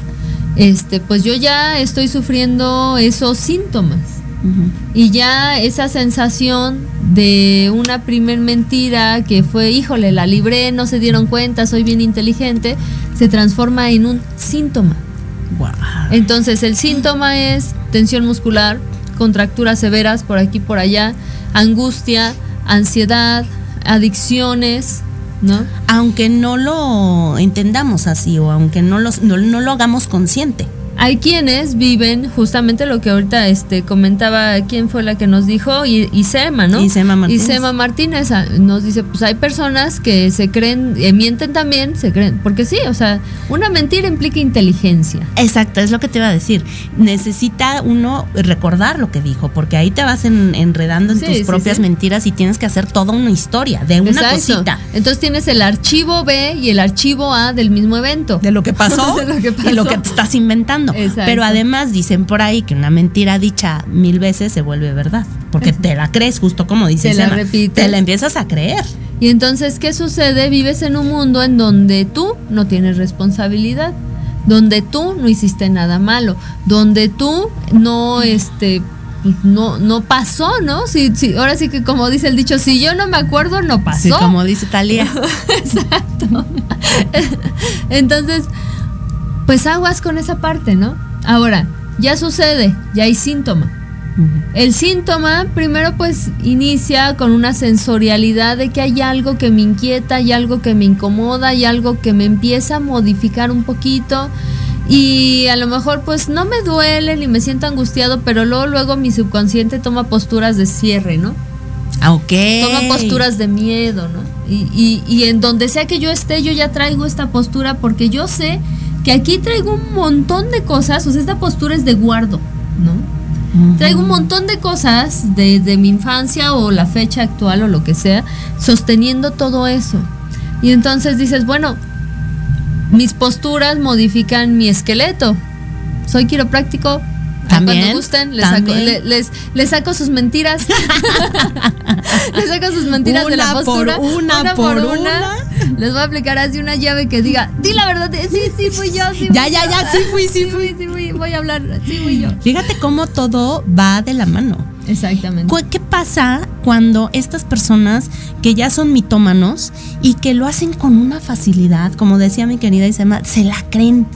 este, pues yo ya estoy sufriendo esos síntomas. Y ya esa sensación de una primer mentira que fue, híjole, la libré, no se dieron cuenta, soy bien inteligente, se transforma en un síntoma. Entonces el síntoma es tensión muscular, contracturas severas por aquí por allá, angustia, ansiedad, adicciones, ¿no? Aunque no lo entendamos así o aunque no, los- no, no lo hagamos consciente. Hay quienes viven justamente lo que ahorita este comentaba quién fue la que nos dijo y Isema, ¿no? Isema Martínez. Isema Martínez ah, nos dice, pues hay personas que se creen, eh, mienten también, se creen, porque sí, o sea, una mentira implica inteligencia. Exacto, es lo que te iba a decir. Necesita uno recordar lo que dijo, porque ahí te vas en- enredando en Sí, tus sí, propias sí. mentiras y tienes que hacer toda una historia de una Exacto. cosita. Entonces tienes el archivo B y el archivo A del mismo evento. De lo que pasó, (laughs) De lo que y lo que pasó. te estás inventando. Exacto. Pero además dicen por ahí que una mentira dicha mil veces se vuelve verdad, porque te la crees justo como dice Te la repites. Te la empiezas a creer. Y entonces, ¿qué sucede? Vives en un mundo en donde tú no tienes responsabilidad, donde tú no hiciste nada malo, donde tú no, este, no, no pasó, ¿no? Si, si, ahora sí que como dice el dicho, si yo no me acuerdo, no pasó. Sí, como dice Talía. (laughs) Exacto. (laughs) Entonces, pues aguas con esa parte, ¿no? Ahora, ya sucede, ya hay síntoma. El síntoma primero pues inicia con una sensorialidad de que hay algo que me inquieta, hay algo que me incomoda, hay algo que me empieza a modificar un poquito y a lo mejor pues no me duele ni me siento angustiado, pero luego luego mi subconsciente toma posturas de cierre, ¿no? Ah, ok. Toma posturas de miedo, ¿no? Y, y, y en donde sea que yo esté, yo ya traigo esta postura porque yo sé que aquí traigo un montón de cosas, o sea, esta postura es de guardo, ¿no? Traigo un montón de cosas de, de mi infancia o la fecha actual o lo que sea, sosteniendo todo eso. Y entonces dices, bueno, mis posturas modifican mi esqueleto. Soy quiropráctico. También, Cuando gusten, les saco, le- les, les saco sus mentiras. (laughs) les saco sus mentiras de la Una por postura. una, por Les voy a aplicar así una llave que diga, di la verdad, eh, sí, sí fui yo, sí Ya, fui ya, yo". ya, sí fui, sí fui. sí fui, voy a hablar, sí fui yo. Fíjate cómo todo va de la mano. Exactamente. ¿Qué pasa cuando estas personas que ya son mitómanos y que lo hacen con una facilidad, como decía mi querida Isema, se la creen?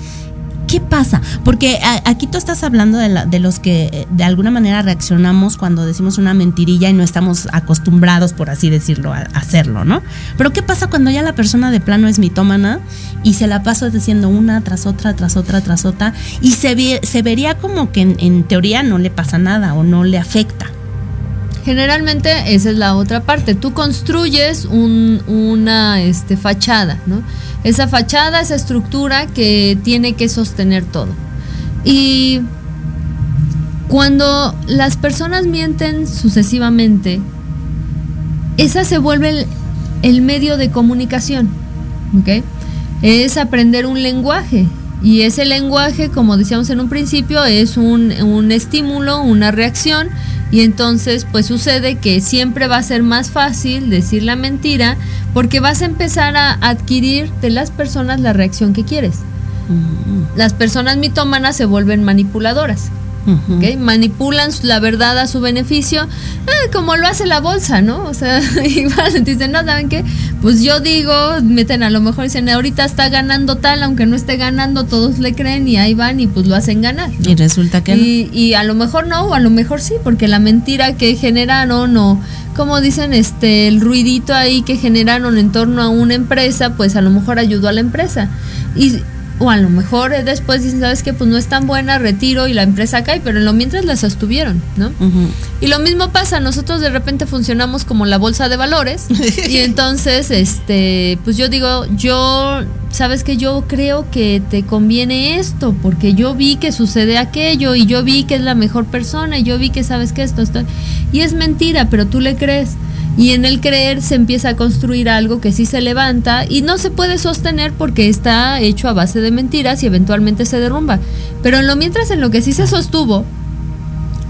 ¿Qué pasa? Porque aquí tú estás hablando de, los que eh, de alguna manera reaccionamos cuando decimos una mentirilla y no estamos acostumbrados, por así decirlo, a, hacerlo, ¿no? Pero ¿qué pasa cuando ya la persona de plano es mitómana y se la pasa diciendo una tras otra, tras otra, tras otra y se, ve- se vería como que en, teoría no le pasa nada o no le afecta? Generalmente esa es la otra parte. Tú construyes un- una este, fachada, ¿no? Esa fachada, esa estructura que tiene que sostener todo. Y cuando las personas mienten sucesivamente, esa se vuelve el, medio de comunicación, ¿ok? Es aprender un lenguaje. Y ese lenguaje, como decíamos en un principio, es un, un estímulo, una reacción. Y entonces, pues sucede que siempre va a ser más fácil decir la mentira porque vas a empezar a adquirir de las personas la reacción que quieres. Las personas mitómanas se vuelven manipuladoras. Manipulan la verdad a su beneficio, ah, como lo hace la bolsa, ¿no? O sea, (laughs) igual dicen, no, ¿saben qué? Pues yo digo, meten a lo mejor, dicen, ahorita está ganando tal, aunque no esté ganando, todos le creen y ahí van y pues lo hacen ganar. Y resulta que no. Y, y a lo mejor no, o a lo mejor sí, porque la mentira que generaron o como dicen, este, el ruidito ahí que generaron en torno a una empresa, pues a lo mejor ayudó a la empresa. Y, o a lo mejor eh, después dicen, ¿sabes qué? Pues no es tan buena, retiro y la empresa cae, pero en lo mientras la sostuvieron, ¿no? Y lo mismo pasa, nosotros de repente funcionamos como la bolsa de valores y (laughs) entonces, este, pues yo digo, yo, sabes que yo creo que te conviene esto porque yo vi que sucede aquello y yo vi que es la mejor persona y yo vi que sabes que esto, esto, y es mentira, pero tú le crees. Y en el creer se empieza a construir algo que sí se levanta y no se puede sostener porque está hecho a base de mentiras y eventualmente se derrumba. Pero en lo mientras en lo que sí se sostuvo,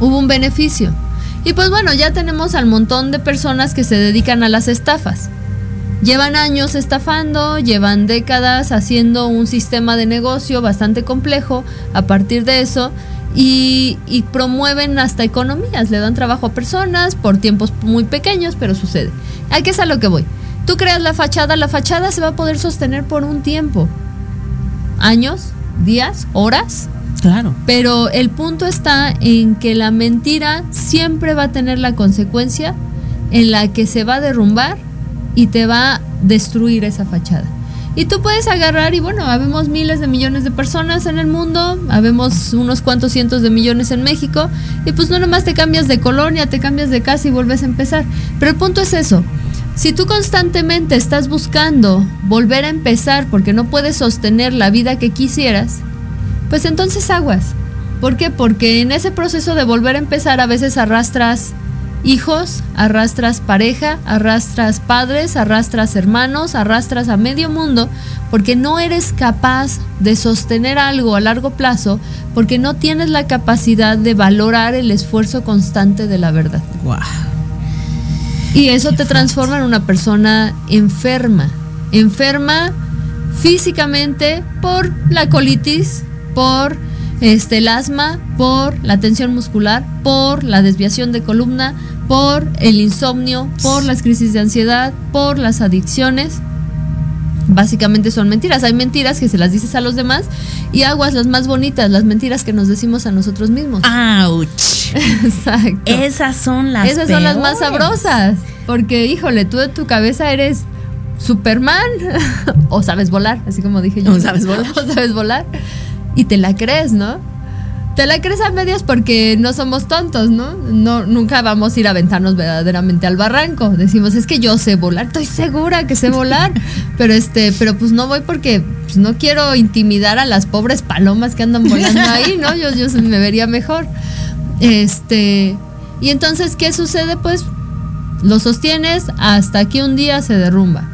hubo un beneficio. Y pues bueno, ya tenemos al montón de personas que se dedican a las estafas. Llevan años estafando, llevan décadas haciendo un sistema de negocio bastante complejo a partir de eso y, y promueven hasta economías, le dan trabajo a personas por tiempos muy pequeños, pero sucede. ¿A qué es a lo que voy? Tú creas la fachada, la fachada se va a poder sostener por un tiempo. Años, días, horas, Claro. pero el punto está en que la mentira siempre va a tener la consecuencia en la que se va a derrumbar y te va a destruir esa fachada. Y tú puedes agarrar y bueno, habemos miles de millones de personas en el mundo, habemos unos cuantos cientos de millones en México y pues no nomás te cambias de colonia, te cambias de casa y vuelves a empezar. Pero el punto es eso. Si tú constantemente estás buscando volver a empezar porque no puedes sostener la vida que quisieras, pues entonces aguas. ¿Por qué? Porque en ese proceso de volver a empezar a veces arrastras hijos, arrastras pareja, arrastras padres, arrastras hermanos, arrastras a medio mundo, porque no eres capaz de sostener algo a largo plazo, porque no tienes la capacidad de valorar el esfuerzo constante de la verdad. Y eso te transforma en una persona enferma, enferma físicamente por la colitis, por este, el asma, por la tensión muscular, por la desviación de columna, por el insomnio, por las crisis de ansiedad, por las adicciones. Básicamente son mentiras. Hay mentiras que se las dices a los demás y aguas las más bonitas, las mentiras que nos decimos a nosotros mismos. ¡Auch! (laughs) Exacto. Esas son las Esas son las más sabrosas. Porque, híjole, tú de tu cabeza eres Superman (laughs) o sabes volar, así como dije yo. O sabes volar. (laughs) O sabes volar. Y te la crees, ¿no? Te la crees a medias porque no somos tontos, ¿no? No nunca vamos a ir a aventarnos verdaderamente al barranco. Decimos, es que yo sé volar, estoy segura que sé volar, (laughs) pero este, pero pues no voy porque pues, no quiero intimidar a las pobres palomas que andan volando ahí, ¿no? (laughs) Yo, yo me vería mejor. Este, y entonces, ¿qué sucede? Pues lo sostienes hasta que un día se derrumba.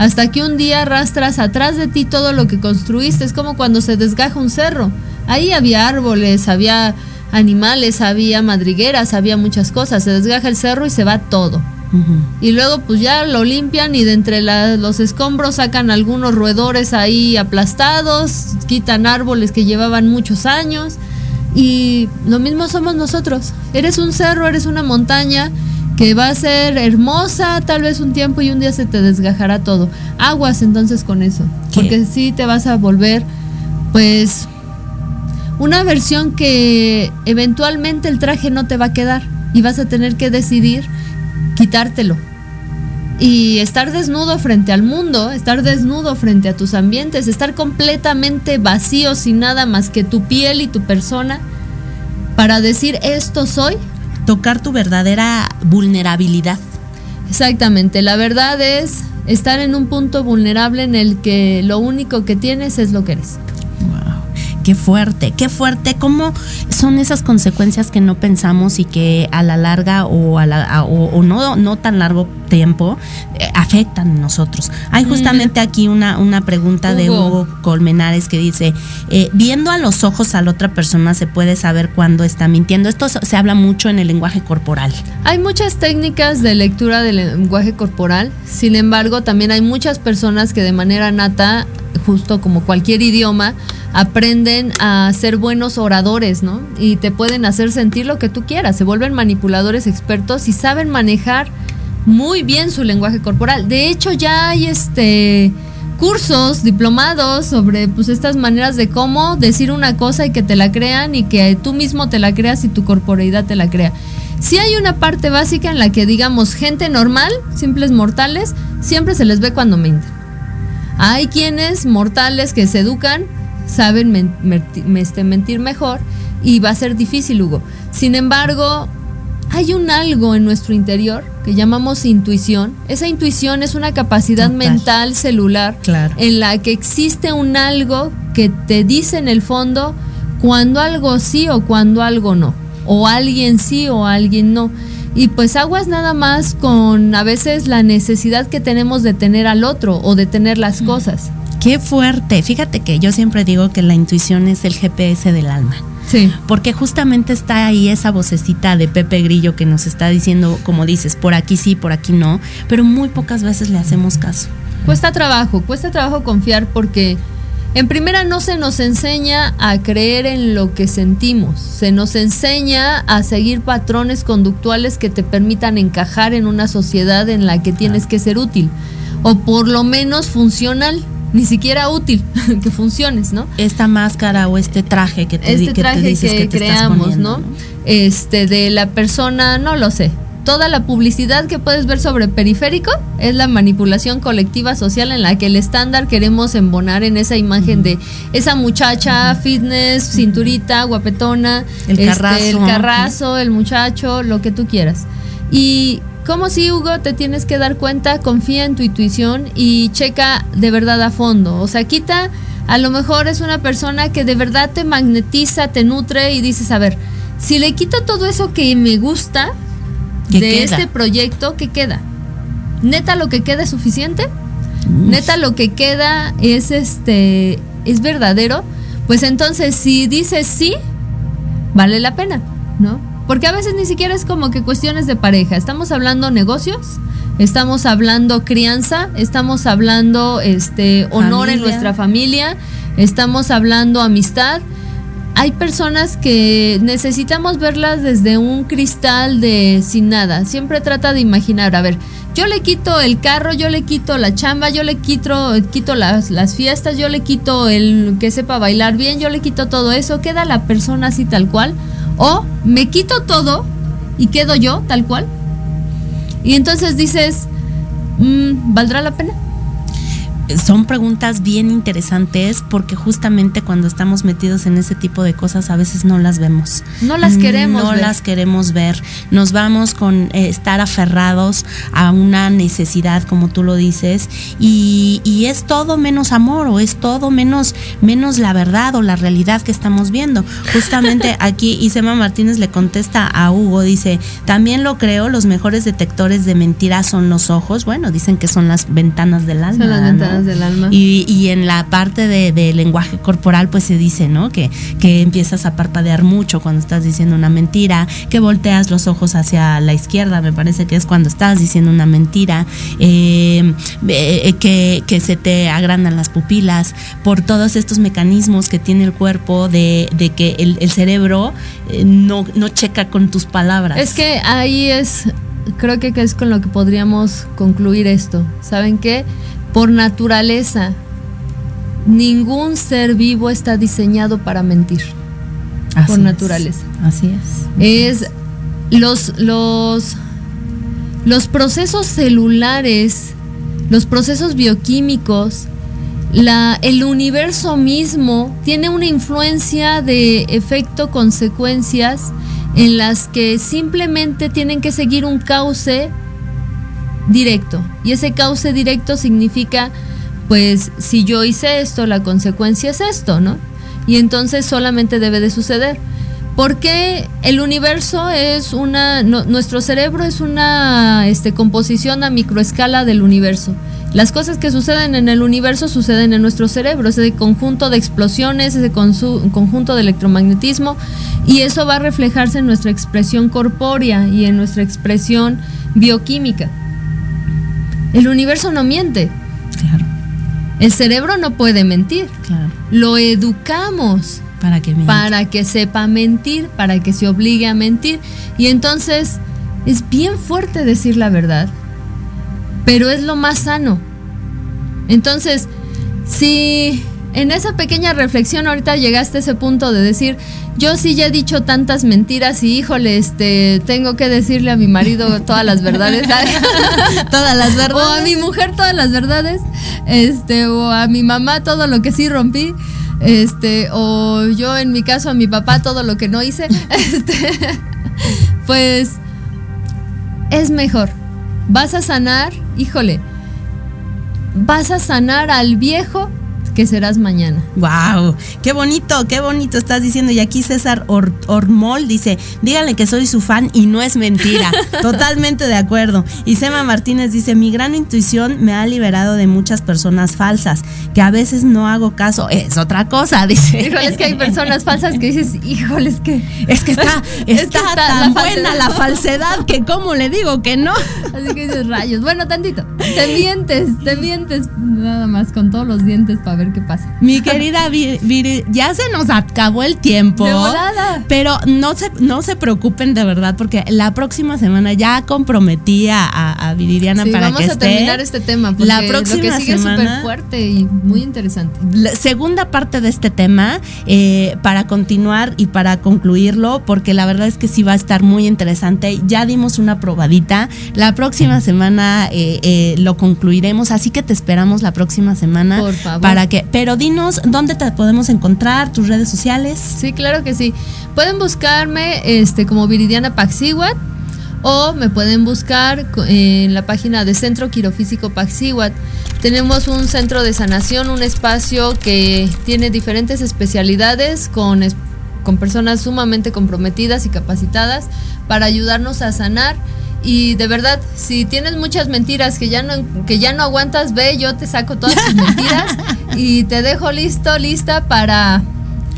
Hasta que un día arrastras atrás de ti todo lo que construiste. Es como cuando se desgaja un cerro. Ahí había árboles, había animales, había madrigueras, había muchas cosas. Se desgaja el cerro y se va todo. Y luego pues ya lo limpian y de entre la- los escombros sacan algunos roedores ahí aplastados, quitan árboles que llevaban muchos años. Y lo mismo somos nosotros. Eres un cerro, eres una montaña que va a ser hermosa tal vez un tiempo y un día se te desgajará todo. Aguas entonces con eso. Porque sí te vas a volver pues una versión que eventualmente el traje no te va a quedar y vas a tener que decidir quitártelo. Y estar desnudo frente al mundo, estar desnudo frente a tus ambientes, estar completamente vacío sin nada más que tu piel y tu persona para decir esto soy. Tocar tu verdadera vulnerabilidad. Exactamente, la verdad es estar en un punto vulnerable en el que lo único que tienes es lo que eres. Qué fuerte, qué fuerte. ¿Cómo son esas consecuencias que no pensamos y que a la larga o, a la, a- o, o no, no tan largo tiempo eh, afectan a nosotros? Hay justamente aquí una, una pregunta de Hugo. Colmenares que dice, eh, viendo a los ojos a la otra persona se puede saber cuándo está mintiendo. Esto se habla mucho en el lenguaje corporal. Hay muchas técnicas de lectura del lenguaje corporal, sin embargo también hay muchas personas que de manera nata, justo como cualquier idioma, aprenden a ser buenos oradores, ¿no? Y te pueden hacer sentir lo que tú quieras, se vuelven manipuladores expertos y saben manejar muy bien su lenguaje corporal. De hecho ya hay este cursos, diplomados sobre pues estas maneras de cómo decir una cosa y que te la crean y que tú mismo te la creas y tu corporeidad te la crea. Si hay una parte básica en la que digamos gente normal, simples mortales, siempre se les ve cuando mienten. Hay quienes mortales que se educan, saben este, mentir mejor y va a ser difícil, Hugo. Sin embargo, hay un algo en nuestro interior que llamamos intuición. Esa intuición es una capacidad Total. mental celular Claro. en la que existe un algo que te dice en el fondo cuando algo sí o cuando algo no. O alguien sí o alguien no. Y pues aguas nada más con a veces la necesidad que tenemos de tener al otro o de tener las cosas. Qué fuerte. Fíjate que yo siempre digo que la intuición es el GPS del alma. Sí. Porque justamente está ahí esa vocecita de Pepe Grillo que nos está diciendo, como dices, por aquí sí, por aquí no, pero muy pocas veces le hacemos caso. Cuesta trabajo, cuesta trabajo confiar porque en primera no se nos enseña a creer en lo que sentimos, se nos enseña a seguir patrones conductuales que te permitan encajar en una sociedad en la que tienes que ser útil o por lo menos funcional, ni siquiera útil, (laughs) que funciones, ¿no? Esta máscara o este traje que te, este que te dices que, que te estás creamos, poniendo, ¿no? Este, de la persona, no lo sé. toda la publicidad que puedes ver sobre periférico es la manipulación colectiva social en la que el estándar queremos embonar en esa imagen de esa muchacha fitness, cinturita, guapetona, El este, carrazo. el carrazo, el muchacho, lo que tú quieras. Y como si Hugo te tienes que dar cuenta, confía en tu intuición y checa de verdad a fondo. O sea, quita, a lo mejor es una persona que de verdad te magnetiza, te nutre y dices, a ver, si le quito todo eso que me gusta ¿Qué de queda? este proyecto, ¿qué queda? ¿Neta lo que queda es suficiente? ¿Neta lo que queda es este es verdadero? Pues entonces si dices sí, vale la pena, ¿no? Porque a veces ni siquiera es como que cuestiones de pareja. Estamos hablando negocios, estamos hablando crianza, estamos hablando este honor en nuestra familia, estamos hablando amistad. Hay personas que necesitamos verlas desde un cristal de sin nada. Siempre trata de imaginar, a ver, yo le quito el carro, yo le quito la chamba, yo le quito, quito las, las fiestas, yo le quito el que sepa bailar bien, yo le quito todo eso, queda la persona así tal cual. O me quito todo y quedo yo tal cual. Y entonces dices, mm, ¿valdrá la pena? Son preguntas bien interesantes porque justamente cuando estamos metidos en ese tipo de cosas a veces no las vemos. No las queremos No ver. las queremos ver. Nos vamos con eh, estar aferrados a una necesidad, como tú lo dices, y, y es todo menos amor o es todo menos, menos la verdad o la realidad que estamos viendo. Justamente (laughs) aquí Isema Martínez le contesta a Hugo, dice, también lo creo, los mejores detectores de mentiras son los ojos. Bueno, dicen que son las ventanas del alma. Son las ¿no? Del alma. Y, y en la parte de, de lenguaje corporal, pues se dice, ¿no? Que, que empiezas a parpadear mucho cuando estás diciendo una mentira, que volteas los ojos hacia la izquierda, me parece que es cuando estás diciendo una mentira, eh, eh, que, que se te agrandan las pupilas, por todos estos mecanismos que tiene el cuerpo de, de que el, el cerebro eh, no, no checa con tus palabras. Es que ahí es, creo que es con lo que podríamos concluir esto. ¿Saben qué? Por naturaleza, ningún ser vivo está diseñado para mentir. Así por es. naturaleza. Así es. Es los, los, los procesos celulares, los procesos bioquímicos, la, el universo mismo tiene una influencia de efecto, consecuencias, en las que simplemente tienen que seguir un cauce directo. Y ese cauce directo significa, pues, si yo hice esto, la consecuencia es esto, ¿no? Y entonces solamente debe de suceder. Porque el universo es una, nuestro cerebro es una este, composición a microescala del universo. Las cosas que suceden en el universo suceden en nuestro cerebro, ese conjunto de explosiones, ese conjunto de electromagnetismo, y eso va a reflejarse en nuestra expresión corpórea y en nuestra expresión bioquímica. El universo no miente. Claro. El cerebro no puede mentir. Claro. Lo educamos Para que para que sepa mentir, para que se obligue a mentir. Y entonces es bien fuerte decir la verdad, pero es lo más sano. Entonces, si en esa pequeña reflexión ahorita llegaste a ese punto de decir, yo sí ya he dicho tantas mentiras y híjole, este, tengo que decirle a mi marido (laughs) todas las verdades. (laughs) todas las verdades. O a mi mujer todas las verdades. Este, o a mi mamá todo lo que sí rompí. Este, o yo en mi caso a mi papá todo lo que no hice. (laughs) Este, pues es mejor. Vas a sanar, híjole. Vas a sanar al viejo que serás mañana. Wow, qué bonito, qué bonito estás diciendo. Y aquí César Or- Ormol dice, díganle que soy su fan y no es mentira. (laughs) Totalmente de acuerdo. Y Sema Martínez dice, mi gran intuición me ha liberado de muchas personas falsas, que a veces no hago caso. Es otra cosa, dice. (laughs) Híjole, es que hay personas falsas que dices, híjole, es que... Es que está, (laughs) Es está, que está tan la buena la falsedad que cómo le digo que no. Así que dices rayos. Bueno, tantito. Te mientes, te mientes nada más con todos los dientes para ver qué pasa. Mi (laughs) querida Viri, ya se nos acabó el tiempo. De volada. Pero no se, no se preocupen de verdad, porque la próxima semana ya comprometí a, a Viridiana sí, para vamos que a terminar este tema. Porque la próxima lo que sigue semana, es súper fuerte y muy interesante. La segunda parte de este tema, eh, para continuar y para concluirlo, porque la verdad es que sí va a estar muy interesante. Ya dimos una probadita. La próxima semana eh, eh, lo concluiremos, así que te esperamos la próxima semana. Por favor. Para pero dinos dónde te podemos encontrar, tus redes sociales. Sí, claro que sí. Pueden buscarme este, como Viridiana Paxiwat o me pueden buscar en la página de Centro Quirofísico Paxiwat. Tenemos un centro de sanación, un espacio que tiene diferentes especialidades con, con personas sumamente comprometidas y capacitadas para ayudarnos a sanar. Y de verdad, si tienes muchas mentiras que ya no, que ya no aguantas, ve, yo te saco todas tus mentiras (laughs) y te dejo listo, lista para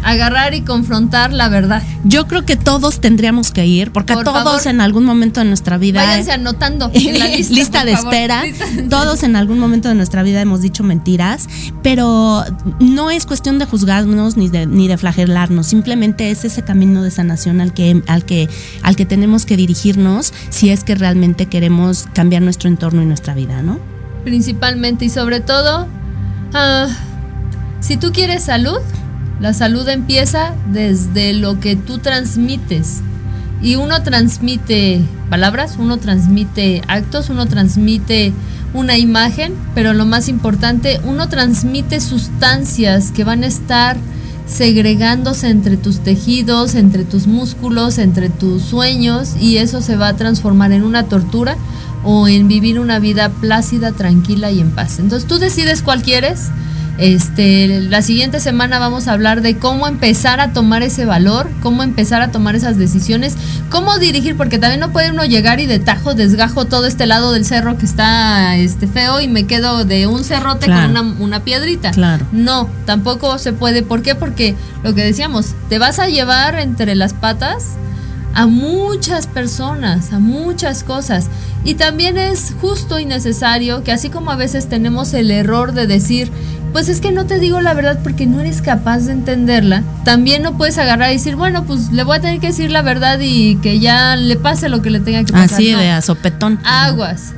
agarrar y confrontar la verdad. Yo creo que todos tendríamos que ir, porque Por todos favor. en algún momento de nuestra vida. Váyanse anotando (laughs) en la lista, de por favor. espera. Lista. Todos en algún momento de nuestra vida hemos dicho mentiras, pero no es cuestión de juzgarnos ni de, ni de flagelarnos. Simplemente es ese camino de sanación al que, al que, al que tenemos que dirigirnos si es que realmente queremos cambiar nuestro entorno y nuestra vida, ¿no? Principalmente y sobre todo, ah, si tú quieres salud, la salud empieza desde lo que tú transmites. Y uno transmite palabras, uno transmite actos, uno transmite una imagen, pero lo más importante, uno transmite sustancias que van a estar segregándose entre tus tejidos, entre tus músculos, entre tus sueños y eso se va a transformar en una tortura o en vivir una vida plácida, tranquila y en paz. Entonces tú decides cuál quieres. Este, la siguiente semana vamos a hablar de cómo empezar a tomar ese valor, cómo empezar a tomar esas decisiones, cómo dirigir, porque también no puede uno llegar y de tajo desgajo todo este lado del cerro que está este feo y me quedo de un cerrote Claro. con una, una piedrita. Claro. No, tampoco se puede. ¿Por qué? Porque lo que decíamos, te vas a llevar entre las patas a muchas personas, a muchas cosas. Y también es justo y necesario que así como a veces tenemos el error de decir, pues es que no te digo la verdad porque no eres capaz de entenderla, también no puedes agarrar y decir, bueno, pues le voy a tener que decir la verdad y que ya le pase lo que le tenga que pasar. Así No. de a sopetón. Aguas.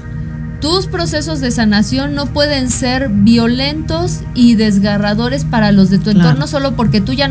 Tus procesos de sanación no pueden ser violentos y desgarradores para los de tu Claro. entorno solo porque tú ya no